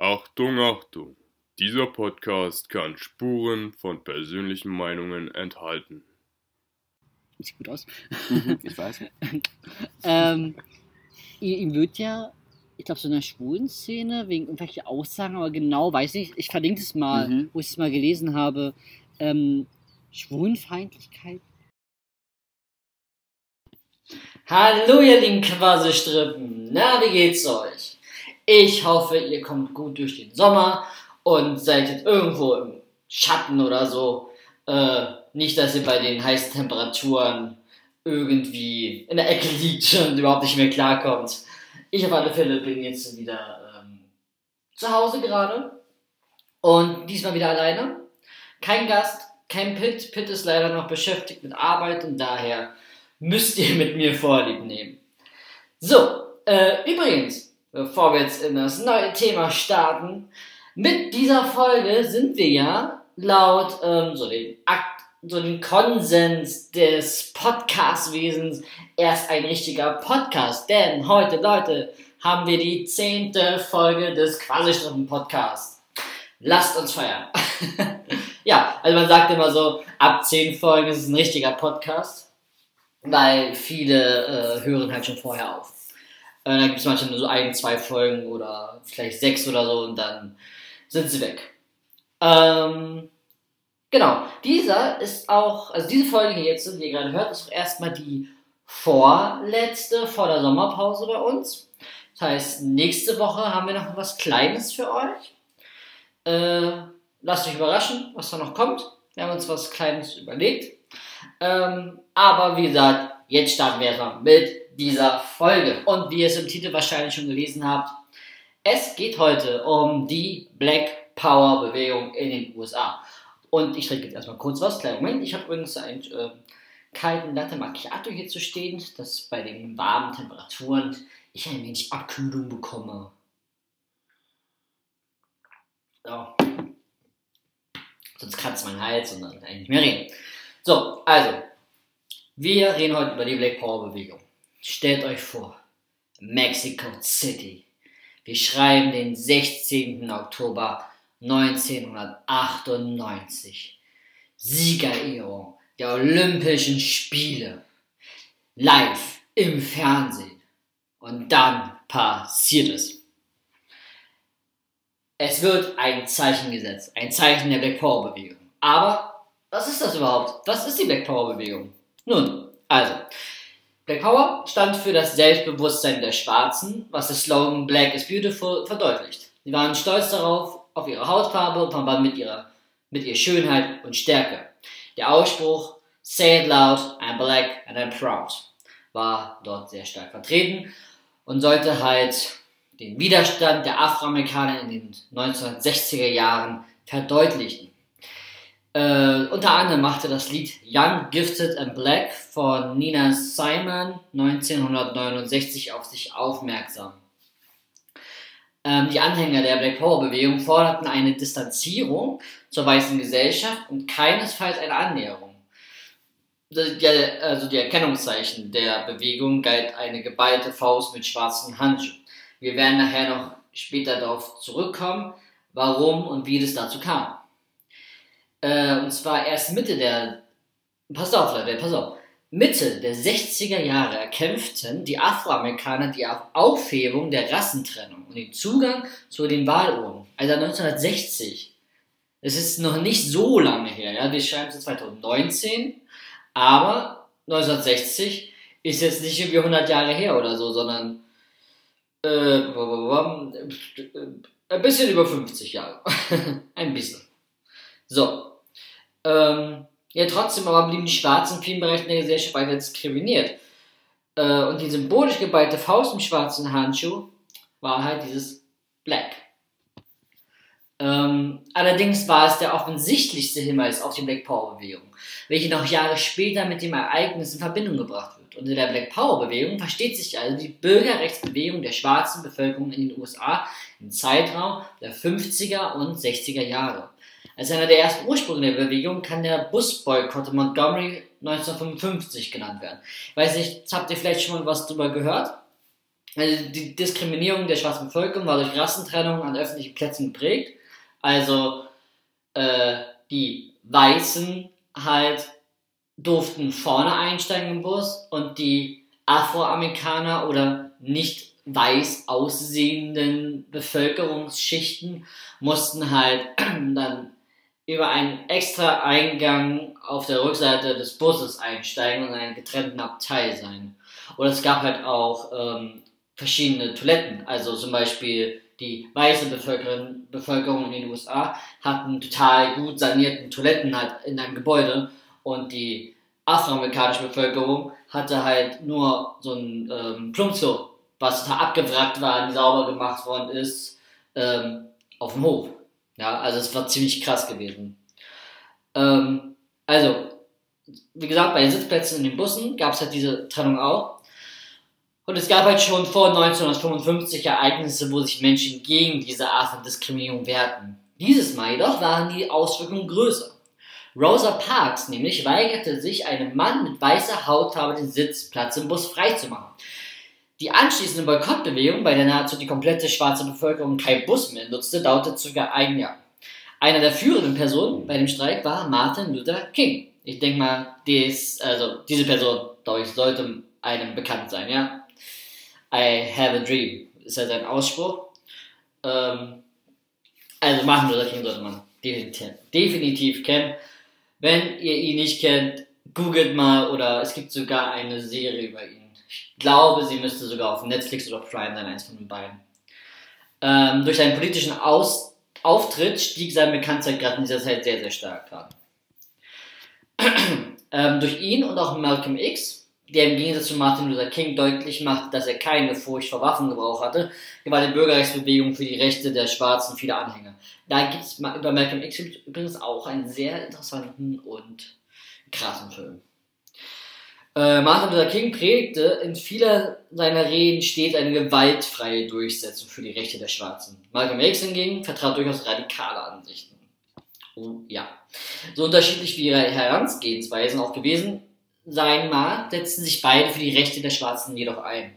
Achtung, Achtung! Dieser Podcast kann Spuren von persönlichen Meinungen enthalten. Sieht gut aus. Mhm, ich weiß. ähm, ihm wird ja, ich glaube, so in der schwulen Szene, wegen irgendwelcher Aussagen, aber genau, weiß nicht, ich verlinke es mal, Mhm. wo ich es mal gelesen habe, ähm, Schwulenfeindlichkeit. Hallo ihr lieben Quasselstrippen, na wie geht's euch? Ich hoffe, ihr kommt gut durch den Sommer und seid jetzt irgendwo im Schatten oder so. Äh, nicht, dass ihr bei den heißen Temperaturen irgendwie in der Ecke liegt und überhaupt nicht mehr klarkommt. Ich auf alle Fälle bin jetzt wieder ähm, zu Hause gerade und diesmal wieder alleine. Kein Gast, kein Pitt. Pitt ist leider noch beschäftigt mit Arbeit und daher müsst ihr mit mir Vorlieb nehmen. So, äh, übrigens, bevor wir jetzt in das neue Thema starten, mit dieser Folge sind wir ja laut ähm, so dem Akt, so dem Konsens des Podcast-Wesens erst ein richtiger Podcast. Denn heute, Leute, haben wir die zehnte Folge des Quasi-Stunden-Podcasts. Lasst uns feiern. ja, also man sagt immer so, ab zehn Folgen ist es ein richtiger Podcast weil viele äh, hören halt schon vorher auf. Äh, da gibt es manchmal nur so ein, zwei Folgen oder vielleicht sechs oder so und dann sind sie weg. Ähm, genau, dieser ist auch, also diese Folge hier jetzt, die ihr gerade hört, ist auch erstmal die vorletzte vor der Sommerpause bei uns. Das heißt, nächste Woche haben wir noch was Kleines für euch. Äh, lasst euch überraschen, was da noch kommt. Wir haben uns was Kleines überlegt. Ähm, aber wie gesagt, jetzt starten wir erstmal mit dieser Folge. Und wie ihr es im Titel wahrscheinlich schon gelesen habt, es geht heute um die Black Power Bewegung in den USA. Und ich trinke jetzt erstmal kurz was. Kleinen Moment. Ich habe übrigens einen äh, kalten Latte Macchiato hier zu stehen, dass bei den warmen Temperaturen ich ein wenig Abkühlung bekomme. So. Sonst kratzt mein Hals und dann kann ich nicht mehr reden. So, also, wir reden heute über die Black Power Bewegung. Stellt euch vor, Mexico City. Wir schreiben den 16. Oktober 1998. Siegerehrung der Olympischen Spiele. Live im Fernsehen. Und dann passiert es. Es wird ein Zeichen gesetzt. Ein Zeichen der Black Power Bewegung. Aber was ist das überhaupt? Was ist die Black Power Bewegung? Nun, also, Black Power stand für das Selbstbewusstsein der Schwarzen, was der Slogan Black is Beautiful verdeutlicht. Sie waren stolz darauf, auf ihre Hautfarbe und verband mit ihrer, mit ihrer Schönheit und Stärke. Der Ausspruch Say it loud, I'm black and I'm proud war dort sehr stark vertreten und sollte halt den Widerstand der Afroamerikaner in den 1960er Jahren verdeutlichen. Äh, unter anderem machte das Lied Young, Gifted and Black von Nina Simon 1969 auf sich aufmerksam. Ähm, die Anhänger der Black Power Bewegung forderten eine Distanzierung zur weißen Gesellschaft und keinesfalls eine Annäherung. Die, also die Erkennungszeichen der Bewegung galt eine geballte Faust mit schwarzen Handschuhen. Wir werden nachher noch später darauf zurückkommen, warum und wie es dazu kam. Äh, und zwar erst Mitte der, pass auf Leute, pass auf, Mitte der 60er Jahre erkämpften die Afroamerikaner die Aufhebung der Rassentrennung und den Zugang zu den Wahlurnen. Also 1960. Es ist noch nicht so lange her, ja, wir schreiben es 2019, aber 1960 ist jetzt nicht irgendwie 100 Jahre her oder so, sondern äh, ein bisschen über 50 Jahre. ein bisschen. So. Ähm, ja, trotzdem aber blieben die Schwarzen in vielen Bereichen der Gesellschaft weiter diskriminiert. Äh, und die symbolisch geballte Faust im schwarzen Handschuh war halt dieses Black. Ähm, allerdings war es der offensichtlichste Hinweis auf die Black Power Bewegung, welche noch Jahre später mit dem Ereignis in Verbindung gebracht wird. Unter der Black Power Bewegung versteht sich also die Bürgerrechtsbewegung der schwarzen Bevölkerung in den USA im Zeitraum der 50er und 60er Jahre. Als einer der ersten Ursprünge der Bewegung kann der Busboykott in Montgomery 1955 genannt werden. Weiß nicht, habt ihr vielleicht schon mal was drüber gehört? Also die Diskriminierung der schwarzen Bevölkerung war durch Rassentrennung an öffentlichen Plätzen geprägt. Also äh, die Weißen halt durften vorne einsteigen im Bus und die Afroamerikaner oder nicht weiß aussehenden Bevölkerungsschichten mussten halt dann über einen extra Eingang auf der Rückseite des Busses einsteigen und in einem getrennten Abteil sein. Oder es gab halt auch ähm, verschiedene Toiletten. Also zum Beispiel die weiße Bevölkerung, Bevölkerung in den USA hatten total gut sanierten Toiletten halt in einem Gebäude und die afroamerikanische Bevölkerung hatte halt nur so ein ähm, Plumpsklo, was total abgewrackt war, sauber gemacht worden ist, ähm, auf dem Hof. Ja, also es war ziemlich krass gewesen. Ähm, also, wie gesagt, bei den Sitzplätzen in den Bussen gab es halt diese Trennung auch. Und es gab halt schon vor 1955 Ereignisse, wo sich Menschen gegen diese Art von Diskriminierung wehrten. Dieses Mal jedoch waren die Auswirkungen größer. Rosa Parks nämlich weigerte sich, einem Mann mit weißer Hautfarbe den Sitzplatz im Bus freizumachen. Die anschließende Boykottbewegung, bei der nahezu die komplette schwarze Bevölkerung kein Bus mehr nutzte, dauerte sogar ein Jahr. Einer der führenden Personen bei dem Streik war Martin Luther King. Ich denke mal, dies, also diese Person, ich, sollte einem bekannt sein, ja. I have a dream ist ja sein Ausspruch. Ähm, also Martin Luther King sollte man definitiv, definitiv kennen. Wenn ihr ihn nicht kennt, googelt mal oder es gibt sogar eine Serie über ihn. Ich glaube, sie müsste sogar auf Netflix oder Prime sein, eins von den beiden. Ähm, durch seinen politischen Aus Auftritt stieg sein Bekanntheitsgrad in dieser Zeit sehr, sehr stark an. ähm, durch ihn und auch Malcolm X, der im Gegensatz zu Martin Luther King deutlich macht, dass er keine Furcht vor Waffengebrauch hatte, war die Bürgerrechtsbewegung für die Rechte der Schwarzen viele Anhänger. Da gibt es über Malcolm X übrigens auch einen sehr interessanten und krassen Film. Äh, Martin Luther King predigte in vieler seiner Reden stets eine gewaltfreie Durchsetzung für die Rechte der Schwarzen. Malcolm X hingegen vertrat durchaus radikale Ansichten. Oh, ja. So unterschiedlich wie ihre Herangehensweisen auch gewesen sein mag, setzten sich beide für die Rechte der Schwarzen jedoch ein.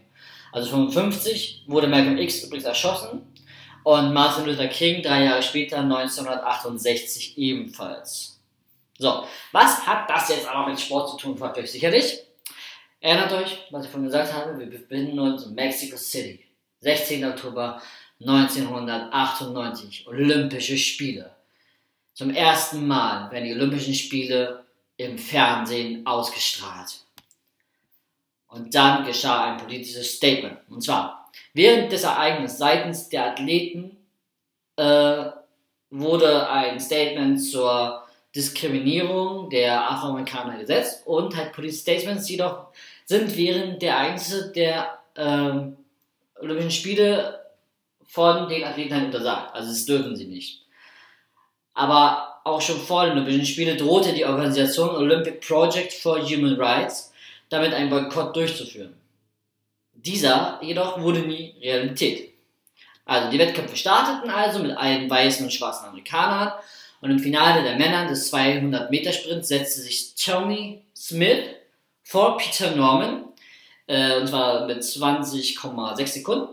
Also 55 wurde Malcolm X übrigens erschossen und Martin Luther King drei Jahre später 1968 ebenfalls. So, was hat das jetzt aber mit Sport zu tun, fragt euch sicherlich. Erinnert euch, was ich vorhin gesagt habe, wir befinden uns in Mexico City. 16. Oktober 1998, Olympische Spiele. Zum ersten Mal werden die Olympischen Spiele im Fernsehen ausgestrahlt. Und dann geschah ein politisches Statement. Und zwar, während des Ereignisses seitens der Athleten äh, wurde ein Statement zur Diskriminierung der Afroamerikaner gesetzt und halt Police Statements jedoch sind während der Ereignisse der ähm, Olympischen Spiele von den Athleten halt untersagt. Also das dürfen sie nicht. Aber auch schon vor den Olympischen Spielen drohte die Organisation Olympic Project for Human Rights damit einen Boykott durchzuführen. Dieser jedoch wurde nie Realität. Also die Wettkämpfe starteten also mit allen weißen und schwarzen Amerikanern und im Finale der Männer des 200 Meter Sprints setzte sich Tony Smith vor Peter Norman äh, und zwar mit 20,6 Sekunden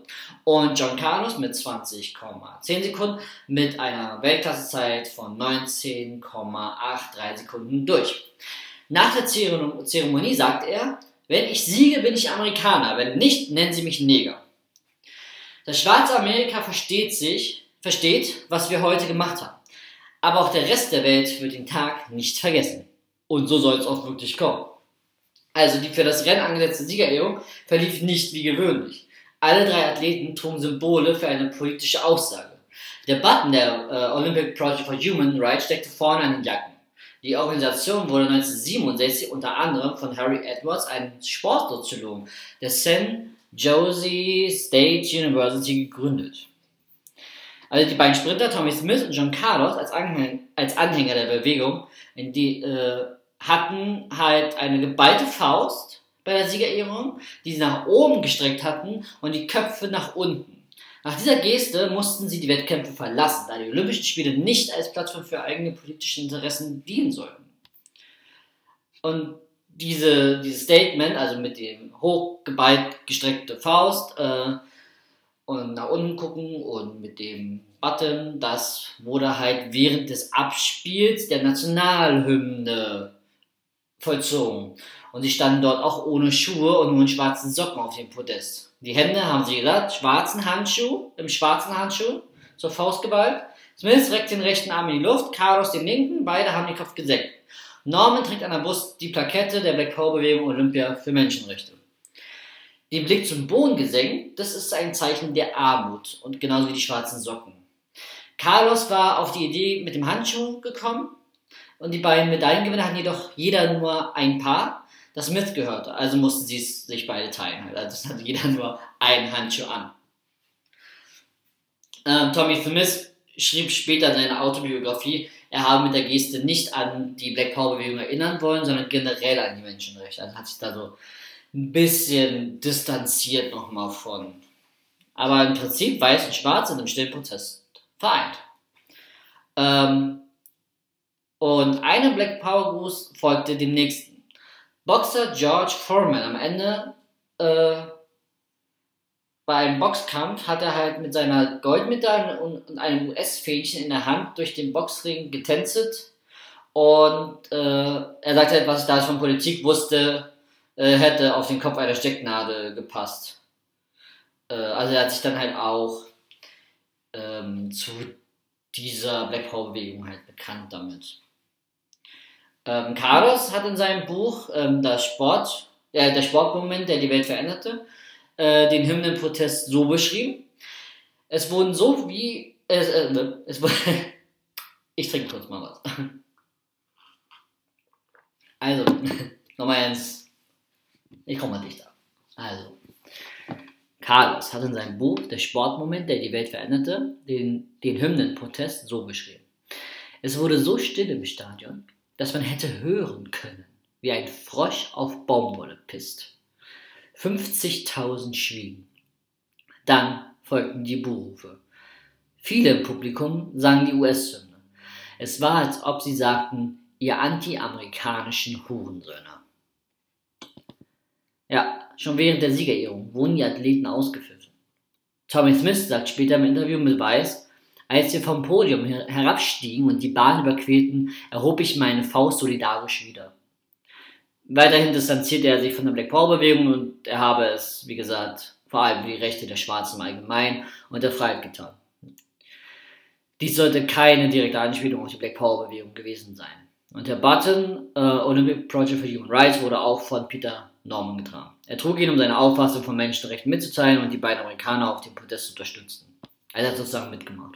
und John Carlos mit 20,10 Sekunden mit einer Weltklassezeit von 19,83 Sekunden durch. Nach der Zeremonie sagt er, wenn ich siege, bin ich Amerikaner, wenn nicht, nennen sie mich Neger. Das schwarze Amerika versteht sich, versteht, was wir heute gemacht haben. Aber auch der Rest der Welt wird den Tag nicht vergessen. Und so soll es auch wirklich kommen. Also die für das Rennen angesetzte Siegerehrung verlief nicht wie gewöhnlich. Alle drei Athleten trugen Symbole für eine politische Aussage. Der Button der äh, Olympic Project for Human Rights steckte vorne an den Jacken. Die Organisation wurde 1967 unter anderem von Harry Edwards, einem Sportsoziologen der St. Josie State University, gegründet. Also die beiden Sprinter Tommy Smith und John Carlos als Anhänger, als Anhänger der Bewegung, in die äh, hatten halt eine geballte Faust bei der Siegerehrung, die sie nach oben gestreckt hatten und die Köpfe nach unten. Nach dieser Geste mussten sie die Wettkämpfe verlassen, da die Olympischen Spiele nicht als Plattform für eigene politische Interessen dienen sollten. Und diese, dieses Statement, also mit dem hochgeballt gestreckte Faust äh, und nach unten gucken und mit dem Button, das wurde halt während des Abspiels der Nationalhymne vollzogen. Und sie standen dort auch ohne Schuhe und nur in schwarzen Socken auf dem Podest. Die Hände haben sie gesagt, schwarzen Handschuh, im schwarzen Handschuh, zur Faust geballt. Smith reckt den rechten Arm in die Luft, Carlos den linken, beide haben den Kopf gesenkt. Norman trägt an der Brust die Plakette der Black Power Bewegung Olympia für Menschenrechte. Den Blick zum Boden gesenkt, das ist ein Zeichen der Armut und genauso wie die schwarzen Socken. Carlos war auf die Idee mit dem Handschuh gekommen und die beiden Medaillengewinner hatten jedoch jeder nur ein Paar, das mitgehörte. Also mussten sie sich beide teilen. Also es hatte jeder nur einen Handschuh an. Ähm, Tommy Smith schrieb später in seiner Autobiografie, er habe mit der Geste nicht an die Black Power Bewegung erinnern wollen, sondern generell an die Menschenrechte. Also hat sich da so ein bisschen distanziert nochmal von. Aber im Prinzip weiß und schwarz sind im stillen Prozess vereint. Ähm, und einem Black Power Gruß folgte dem nächsten. Boxer George Foreman am Ende äh, bei einem Boxkampf hat er halt mit seiner Goldmedaille und, einem US-Fähnchen in der Hand durch den Boxring getänzelt. Und äh, er sagte halt, was ich da von Politik wusste, äh, hätte auf den Kopf einer Stecknadel gepasst. Äh, also er hat sich dann halt auch ähm, zu dieser Black Power Bewegung halt bekannt damit. Ähm, Carlos hat in seinem Buch ähm, das Sport, äh, der Sportmoment, der die Welt veränderte, äh, den Hymnenprotest so beschrieben. Es wurden so wie. Äh, äh, es, ich trinke kurz mal was. Also, nochmal eins. Ich komme mal dichter. Also, Carlos hat in seinem Buch Der Sportmoment, der die Welt veränderte, den, den Hymnenprotest so beschrieben. Es wurde so still im Stadion, dass man hätte hören können, wie ein Frosch auf Baumwolle pisst. 50.000 schwiegen. Dann folgten die Buhrufe. Viele im Publikum sangen die US-Hymne. Es war, als ob sie sagten, ihr anti-amerikanischen Hurensöhne. Ja, schon während der Siegerehrung wurden die Athleten ausgepfiffen. Tommy Smith sagt später im Interview mit Weiss, als wir vom Podium herabstiegen und die Bahn überquerten, erhob ich meine Faust solidarisch wieder. Weiterhin distanziert er sich von der Black Power Bewegung und er habe es, wie gesagt, vor allem für die Rechte der Schwarzen im Allgemeinen und der Freiheit getan. Dies sollte keine direkte Anspielung auf die Black Power Bewegung gewesen sein. Und der Button äh, Olympic Project for Human Rights wurde auch von Peter Norman getragen. Er trug ihn, um seine Auffassung von Menschenrechten mitzuteilen und die beiden Amerikaner auf dem Protest zu unterstützen. Er hat sozusagen mitgemacht.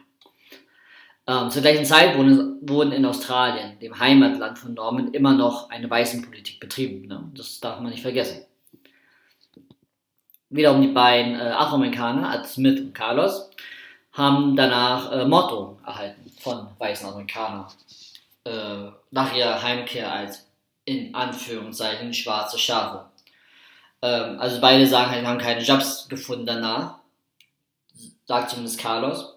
Ähm, zur gleichen Zeit wurden, in Australien, dem Heimatland von Norman, immer noch eine Weißenpolitik betrieben. Ne? Das darf man nicht vergessen. Wiederum die beiden äh, Afroamerikaner, also Smith und Carlos, haben danach äh, Motto erhalten von weißen Amerikanern äh, nach ihrer Heimkehr als in Anführungszeichen schwarze Schafe. Ähm, also beide sagen halt, haben keine Jobs gefunden danach, sagt zumindest Carlos.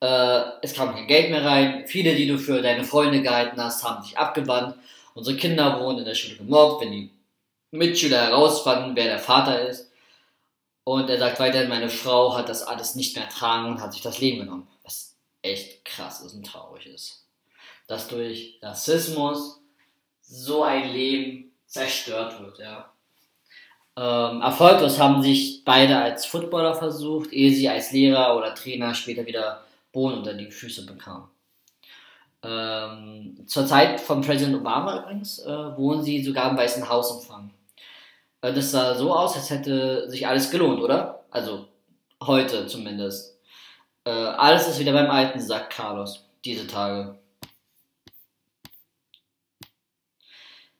Äh, es kam kein Geld mehr rein. Viele, die du für deine Freunde gehalten hast, haben sich abgewandt. Unsere Kinder wurden in der Schule gemobbt, wenn die Mitschüler herausfanden, wer der Vater ist. Und er sagt weiterhin, meine Frau hat das alles nicht mehr ertragen und hat sich das Leben genommen. Was echt krass ist und traurig ist. Dass durch Rassismus so ein Leben zerstört wird, ja. Ähm, erfolglos haben sich beide als Footballer versucht, ehe sie als Lehrer oder Trainer später wieder Boden unter die Füße bekam. Ähm, zur Zeit von Präsident Obama übrigens äh, wurden sie sogar im Weißen Haus empfangen. Äh, das sah so aus, als hätte sich alles gelohnt, oder? Also heute zumindest. Äh, alles ist wieder beim Alten, sagt Carlos, diese Tage.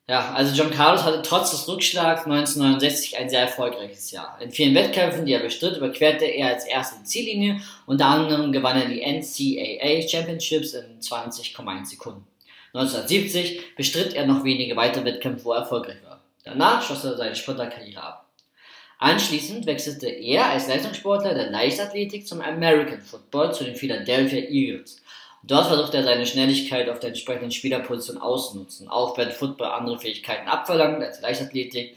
Ja, also John Carlos hatte trotz des Rückschlags 1969 ein sehr erfolgreiches Jahr. In vielen Wettkämpfen, die er bestritt, überquerte er als erste die Ziellinie. Unter anderem gewann er die NCAA Championships in 20,1 Sekunden. 1970 bestritt er noch wenige weitere Wettkämpfe, wo er erfolgreich war. Danach schloss er seine Sprinterkarriere ab. Anschließend wechselte er als Leistungssportler der Leichtathletik zum American Football zu den Philadelphia Eagles Dort versucht er seine Schnelligkeit auf der entsprechenden Spielerposition auszunutzen, auch wenn Football andere Fähigkeiten abverlangt als Leichtathletik,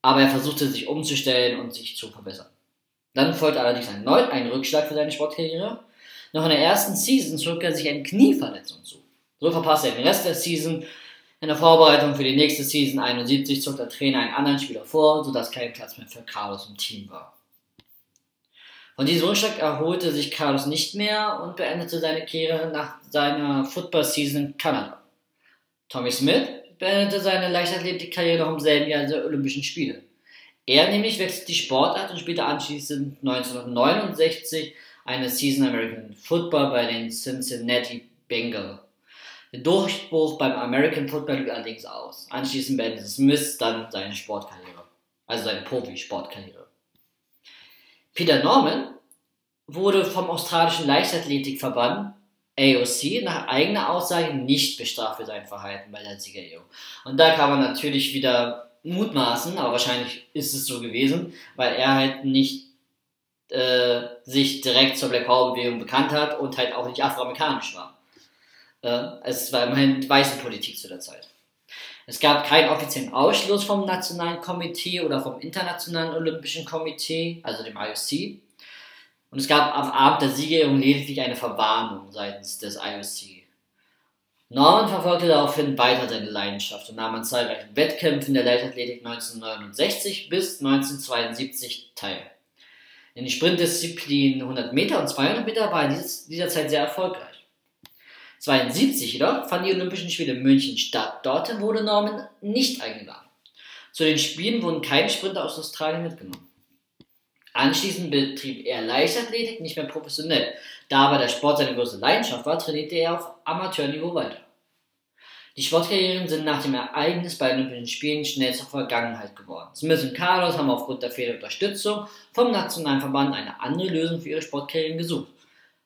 aber er versuchte sich umzustellen und sich zu verbessern. Dann folgte allerdings erneut ein Rückschlag für seine Sportkarriere. Noch in der ersten Season zog er sich eine Knieverletzung zu. So verpasste er den Rest der Season. In der Vorbereitung für die nächste Season 71 zog der Trainer einen anderen Spieler vor, sodass kein Platz mehr für Carlos im Team war. Von diesem Rückschlag erholte sich Carlos nicht mehr und beendete seine Karriere nach seiner Football-Season in Kanada. Tommy Smith beendete seine Leichtathletik-Karriere noch im selben Jahr der Olympischen Spiele. Er nämlich wechselte die Sportart und spielte anschließend 1969 eine Season American Football bei den Cincinnati Bengals. Der Durchbruch beim American Football blieb allerdings aus. Anschließend beendete Smith dann seine Sportkarriere, also seine Profi-Sportkarriere. Peter Norman wurde vom australischen Leichtathletikverband AOC nach eigener Aussage nicht bestraft für sein Verhalten bei der Siegerehrung. Und da kann man natürlich wieder mutmaßen, aber wahrscheinlich ist es so gewesen, weil er halt nicht äh, sich direkt zur Black Power Bewegung bekannt hat und halt auch nicht afroamerikanisch war. Äh, es war immerhin weiße Politik zu der Zeit. Es gab keinen offiziellen Ausschluss vom Nationalen Komitee oder vom Internationalen Olympischen Komitee, also dem IOC. Und es gab am Abend der Siegerehrung lediglich eine Verwarnung seitens des IOC. Norman verfolgte daraufhin weiter seine Leidenschaft und nahm an zahlreichen Wettkämpfen der Leichtathletik 1969 bis 1972 teil. In den Sprintdisziplinen 100 Meter und 200 Meter war er in dieser Zeit sehr erfolgreich. 1972 jedoch fanden die Olympischen Spiele in München statt. Dorthin wurde Norman nicht eingeladen. Zu den Spielen wurden keine Sprinter aus Australien mitgenommen. Anschließend betrieb er Leichtathletik nicht mehr professionell. Da aber der Sport seine größte Leidenschaft war, trainierte er auf Amateurniveau weiter. Die Sportkarrieren sind nach dem Ereignis bei den Olympischen Spielen schnell zur Vergangenheit geworden. Smith und Carlos haben aufgrund der fehlenden Unterstützung vom Nationalen Verband eine andere Lösung für ihre Sportkarrieren gesucht.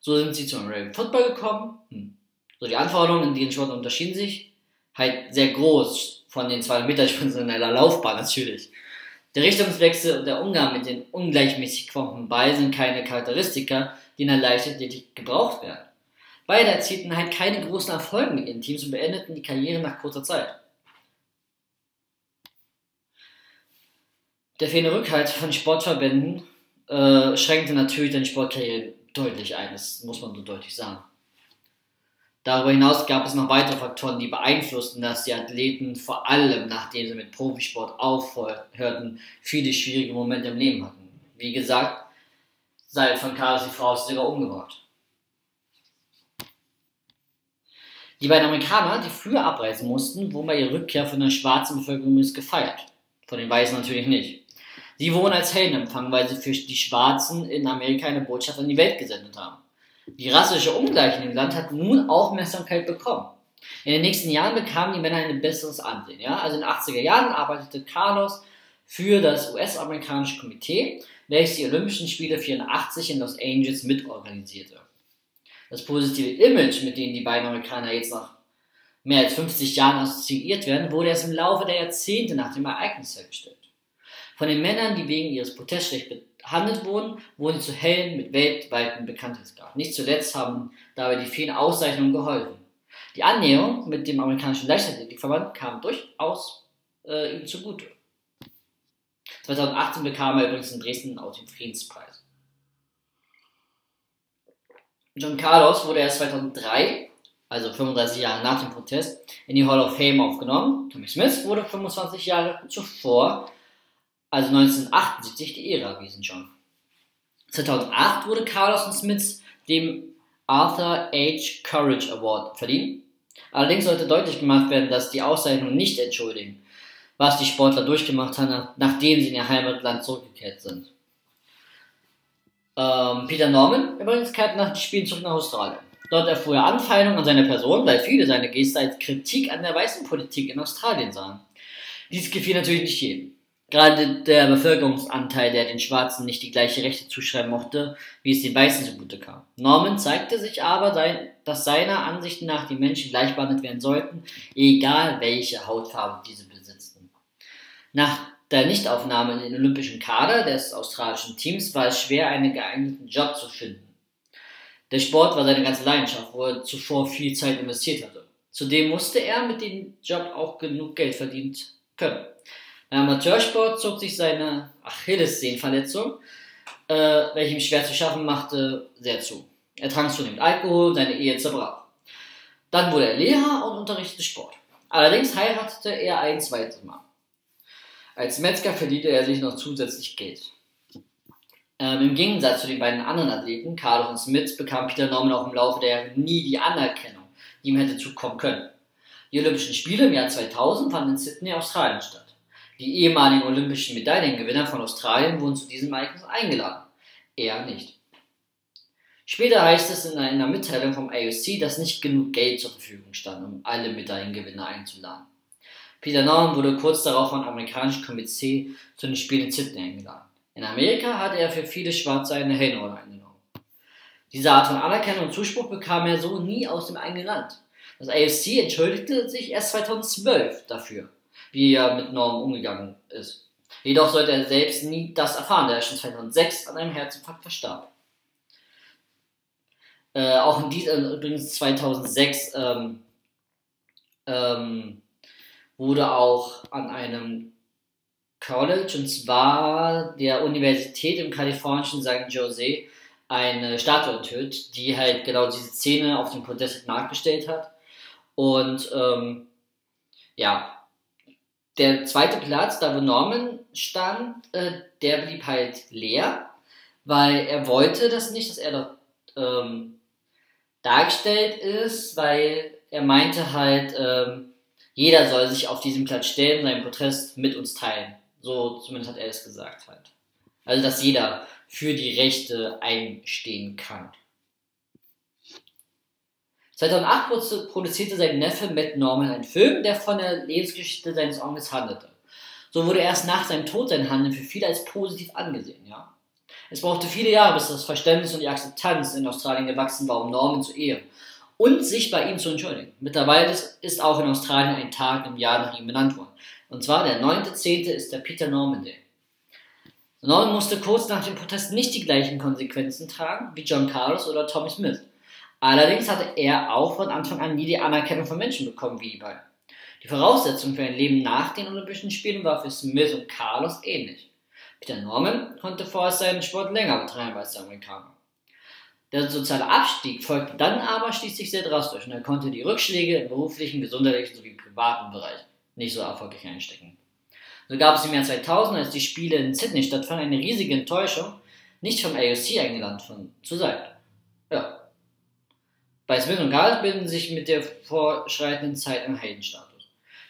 So sind sie zum American Football gekommen. So, die Anforderungen in den Sport unterschieden sich halt sehr groß von den 200 Meter Sprints in einer Laufbahn natürlich. Der Richtungswechsel und der Umgang mit den ungleichmäßig geformten Ball sind keine Charakteristika, die in der Leichtathletik gebraucht werden. Beide erzielten halt keine großen Erfolge mit ihren Teams und beendeten die Karriere nach kurzer Zeit. Der fehlende Rückhalt von Sportverbänden äh, schränkte natürlich deine Sportkarriere deutlich ein, das muss man so deutlich sagen. Darüber hinaus gab es noch weitere Faktoren, die beeinflussten, dass die Athleten vor allem, nachdem sie mit Profisport aufhörten, viele schwierige Momente im Leben hatten. Wie gesagt, seit von Carlos die Frau ist sogar umgebracht. Die beiden Amerikaner, die früher abreisen mussten, wurden bei ihrer Rückkehr von der schwarzen Bevölkerung gefeiert. Von den Weißen natürlich nicht. Sie wurden als Helden empfangen, weil sie für die Schwarzen in Amerika eine Botschaft an die Welt gesendet haben. Die rassische Ungleichheit im Land hat nun Aufmerksamkeit bekommen. In den nächsten Jahren bekamen die Männer ein besseres Ansehen. Ja? Also in den 80er Jahren arbeitete Carlos für das US-amerikanische Komitee, welches die Olympischen Spiele 84 in Los Angeles mitorganisierte. Das positive Image, mit dem die beiden Amerikaner jetzt nach mehr als 50 Jahren assoziiert werden, wurde erst im Laufe der Jahrzehnte nach dem Ereignis hergestellt. Von den Männern, die wegen ihres Protestrechts behandelt wurden, wurden zu Helden mit weltweiten Bekanntheitsgrad. Nicht zuletzt haben dabei die vielen Auszeichnungen geholfen. Die Annäherung mit dem amerikanischen Leichtathletikverband kam durchaus äh, ihm zugute. 2018 bekam er übrigens in Dresden auch den Friedenspreis. John Carlos wurde erst 2003, also 35 Jahre nach dem Protest, in die Hall of Fame aufgenommen. Tommy Smith wurde 25 Jahre zuvor also 1978, die Ehre erwiesen schon. 2008 wurde Carlos Smith dem Arthur H. Courage Award verliehen. Allerdings sollte deutlich gemacht werden, dass die Auszeichnungen nicht entschuldigen, was die Sportler durchgemacht haben, nachdem sie in ihr Heimatland zurückgekehrt sind. Ähm, Peter Norman übrigens kehrte nach den Spielen zurück nach Australien. Dort erfuhr er Anfeindungen an seiner Person, weil viele seine Geste als Kritik an der weißen Politik in Australien sahen. Dies gefiel natürlich nicht jedem. Gerade der Bevölkerungsanteil, der den Schwarzen nicht die gleiche Rechte zuschreiben mochte, wie es den Weißen zugute kam. Norman zeigte sich aber, dass seiner Ansicht nach die Menschen gleich behandelt werden sollten, egal welche Hautfarbe diese besitzten. Nach der Nichtaufnahme in den olympischen Kader des australischen Teams war es schwer, einen geeigneten Job zu finden. Der Sport war seine ganze Leidenschaft, wo er zuvor viel Zeit investiert hatte. Zudem musste er mit dem Job auch genug Geld verdient können. Im Amateursport zog sich seine Achillessehnenverletzung, äh, welche ihm schwer zu schaffen machte, sehr zu. Er trank zunehmend Alkohol, seine Ehe zerbrach. Dann wurde er Lehrer und unterrichtete Sport. Allerdings heiratete er ein zweites Mal. Als Metzger verdiente er sich noch zusätzlich Geld. Ähm, Im Gegensatz zu den beiden anderen Athleten, Carlos und Smith, bekam Peter Norman auch im Laufe der Jahre nie die Anerkennung, die ihm hätte zukommen können. Die Olympischen Spiele im Jahr 2000 fanden in Sydney, Australien statt. Die ehemaligen olympischen Medaillengewinner von Australien wurden zu diesem Ereignis eingeladen. Er nicht. Später heißt es in einer Mitteilung vom IOC, dass nicht genug Geld zur Verfügung stand, um alle Medaillengewinner einzuladen. Peter Norman wurde kurz darauf vom amerikanischen Komitee zu den Spielen in Sydney eingeladen. In Amerika hatte er für viele Schwarze eine Heldenrolle eingenommen. Diese Art von Anerkennung und Zuspruch bekam er so nie aus dem eigenen Land. Das AFC entschuldigte sich erst 2012 dafür, wie er mit Norm umgegangen ist. Jedoch sollte er selbst nie das erfahren, da er schon 2006 an einem Herzinfarkt verstarb. Äh, auch in diesem, übrigens 2006 ähm, ähm, wurde auch an einem College, und zwar der Universität im kalifornischen San Jose, eine Statue enthüllt, die halt genau diese Szene auf dem Podest nachgestellt hat. Und ähm, ja, der zweite Platz, da wo Norman stand, äh, der blieb halt leer, weil er wollte das nicht, dass er dort ähm, dargestellt ist, weil er meinte halt, ähm, jeder soll sich auf diesem Platz stellen, seinen Protest mit uns teilen. So zumindest hat er es gesagt halt. Also, dass jeder für die Rechte einstehen kann. 2008 produzierte sein Neffe Matt Norman einen Film, der von der Lebensgeschichte seines Onkels handelte. So wurde erst nach seinem Tod sein Handeln für viele als positiv angesehen, ja. Es brauchte viele Jahre, bis das Verständnis und die Akzeptanz in Australien gewachsen war, um Norman zu ehren und sich bei ihm zu entschuldigen. Mittlerweile ist auch in Australien ein Tag im Jahr nach ihm benannt worden. Und zwar der 9.10. ist der Peter Norman Day. Norman musste kurz nach dem Protest nicht die gleichen Konsequenzen tragen wie John Carlos oder Tommy Smith. Allerdings hatte er auch von Anfang an nie die Anerkennung von Menschen bekommen wie beiden. Die Voraussetzung für ein Leben nach den Olympischen Spielen war für Smith und Carlos ähnlich. Peter Norman konnte vorher seinen Sport länger betreiben als der Amerikaner. Der soziale Abstieg folgte dann aber schließlich sehr drastisch und er konnte die Rückschläge im beruflichen, gesundheitlichen sowie privaten Bereich nicht so erfolgreich einstecken. So gab es im Jahr 2000, als die Spiele in Sydney stattfanden, eine riesige Enttäuschung, nicht vom AOC eingeladen zu sein. Ja. Bei Smith und Carl bilden sich mit der vorschreitenden Zeit im Heidenstatus.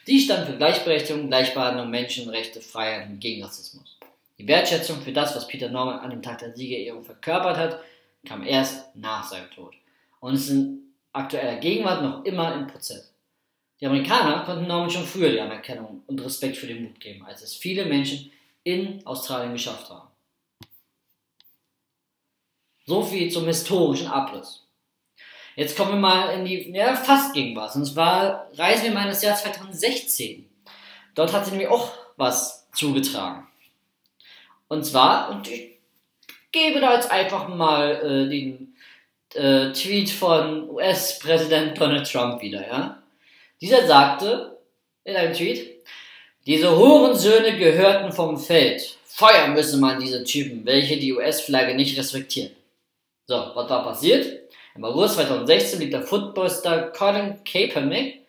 Die stand für Gleichberechtigung, Gleichbehandlung, Menschenrechte, Freiheit und gegen Rassismus. Die Wertschätzung für das, was Peter Norman an dem Tag der Siegerehrung verkörpert hat, kam erst nach seinem Tod und ist in aktueller Gegenwart noch immer im Prozess. Die Amerikaner konnten Norman schon früher die Anerkennung und Respekt für den Mut geben, als es viele Menschen in Australien geschafft haben. So viel zum historischen Abriss. Jetzt kommen wir mal in die, ja, fast Gegenwart. Und zwar reisen wir mal in das Jahr 2016. Dort hat sich nämlich auch was zugetragen. Und zwar, und ich gebe da jetzt einfach mal äh, den äh, Tweet von US-Präsident Donald Trump wieder, ja. Dieser sagte in einem Tweet, diese Hurensöhne gehörten vom Feld. Feuer müsse man diese Typen, welche die US-Flagge nicht respektieren. So, was war passiert? Im August 2016 blieb der Footballstar Colin Kaepernick,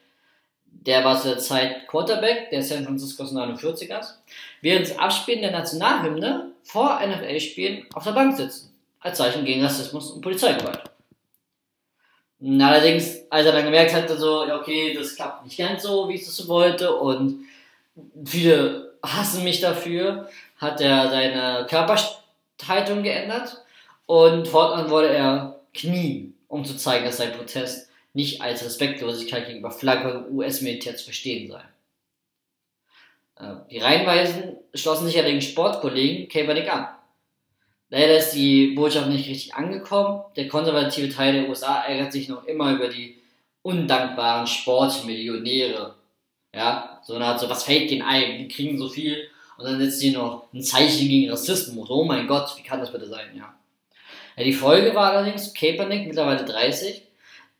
der war zu der Zeit Quarterback der San Francisco 49ers, während des Abspielen der Nationalhymne vor NFL-Spielen auf der Bank sitzen, als Zeichen gegen Rassismus und Polizeigewalt. Allerdings, als er dann gemerkt hatte, so, okay, das klappt nicht ganz so, wie ich es so wollte, und viele hassen mich dafür, hat er seine Körperhaltung geändert und fortan wurde er knien, um zu zeigen, dass sein Protest nicht als Respektlosigkeit gegenüber Flagge und US-Militär zu verstehen sei. Äh, die Reihenweisen schlossen sich ja den Sportkollegen Kaepernick an. Leider ist die Botschaft nicht richtig angekommen. Der konservative Teil der USA ärgert sich noch immer über die undankbaren Sportmillionäre. Ja, so eine Art so, was fällt denen ein? Die kriegen so viel und dann setzt sie noch ein Zeichen gegen Rassismus. Oh mein Gott, wie kann das bitte sein, ja. Ja, die Folge war allerdings, Kaepernick, mittlerweile 30,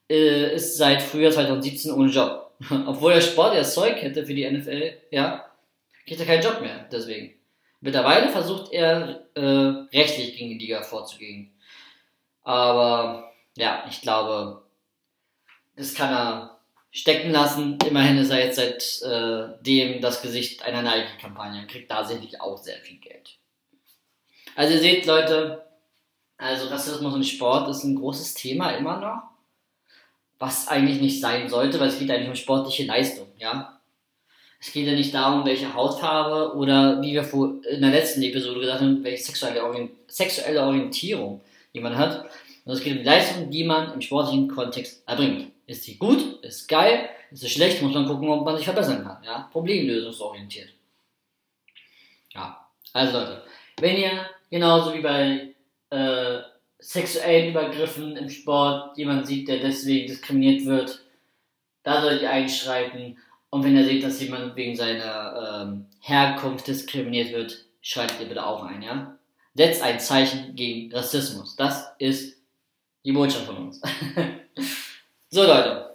äh, ist seit Frühjahr 2017 ohne Job. Obwohl der Sport ja Zeug hätte für die NFL, ja, kriegt er keinen Job mehr, deswegen. Mittlerweile versucht er äh, rechtlich gegen die Liga vorzugehen. Aber ja, ich glaube, das kann er stecken lassen. Immerhin ist er jetzt seitdem äh, das Gesicht einer Nike-Kampagne und kriegt da sicherlich auch sehr viel Geld. Also ihr seht, Leute, also Rassismus im Sport ist ein großes Thema immer noch, was eigentlich nicht sein sollte, weil es geht eigentlich um sportliche Leistung, ja. Es geht ja nicht darum, welche Hautfarbe oder wie wir in der letzten Episode gesagt haben, welche sexuelle, Orient sexuelle Orientierung jemand hat. Und es geht um die Leistung, die man im sportlichen Kontext erbringt. Ist sie gut? Ist geil? Ist sie schlecht? Muss man gucken, ob man sich verbessern kann. Ja? Problemlösungsorientiert. Ja, also Leute, wenn ihr genauso wie bei äh, sexuellen Übergriffen im Sport jemand sieht, der deswegen diskriminiert wird, da solltet ihr einschreiten. Und wenn ihr seht, dass jemand wegen seiner ähm, Herkunft diskriminiert wird, schreitet ihr bitte auch ein, ja? Setzt ein Zeichen gegen Rassismus. Das ist die Botschaft von uns. so, Leute.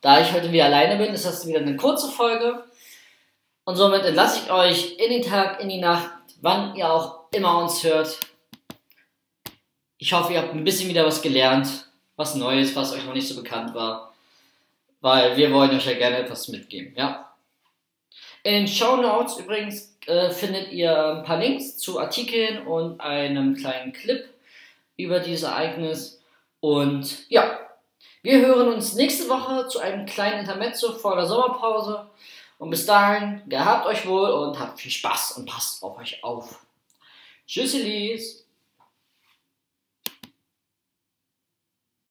Da ich heute wieder alleine bin, ist das wieder eine kurze Folge. Und somit entlasse ich euch in den Tag, in die Nacht, wann ihr auch immer uns hört. Ich hoffe, ihr habt ein bisschen wieder was gelernt, was Neues, was euch noch nicht so bekannt war. Weil wir wollen euch ja gerne etwas mitgeben, ja. In den Show Notes übrigens äh, findet ihr ein paar Links zu Artikeln und einem kleinen Clip über dieses Ereignis. Und ja, wir hören uns nächste Woche zu einem kleinen Intermezzo vor der Sommerpause. Und bis dahin, gehabt euch wohl und habt viel Spaß und passt auf euch auf. j'utilise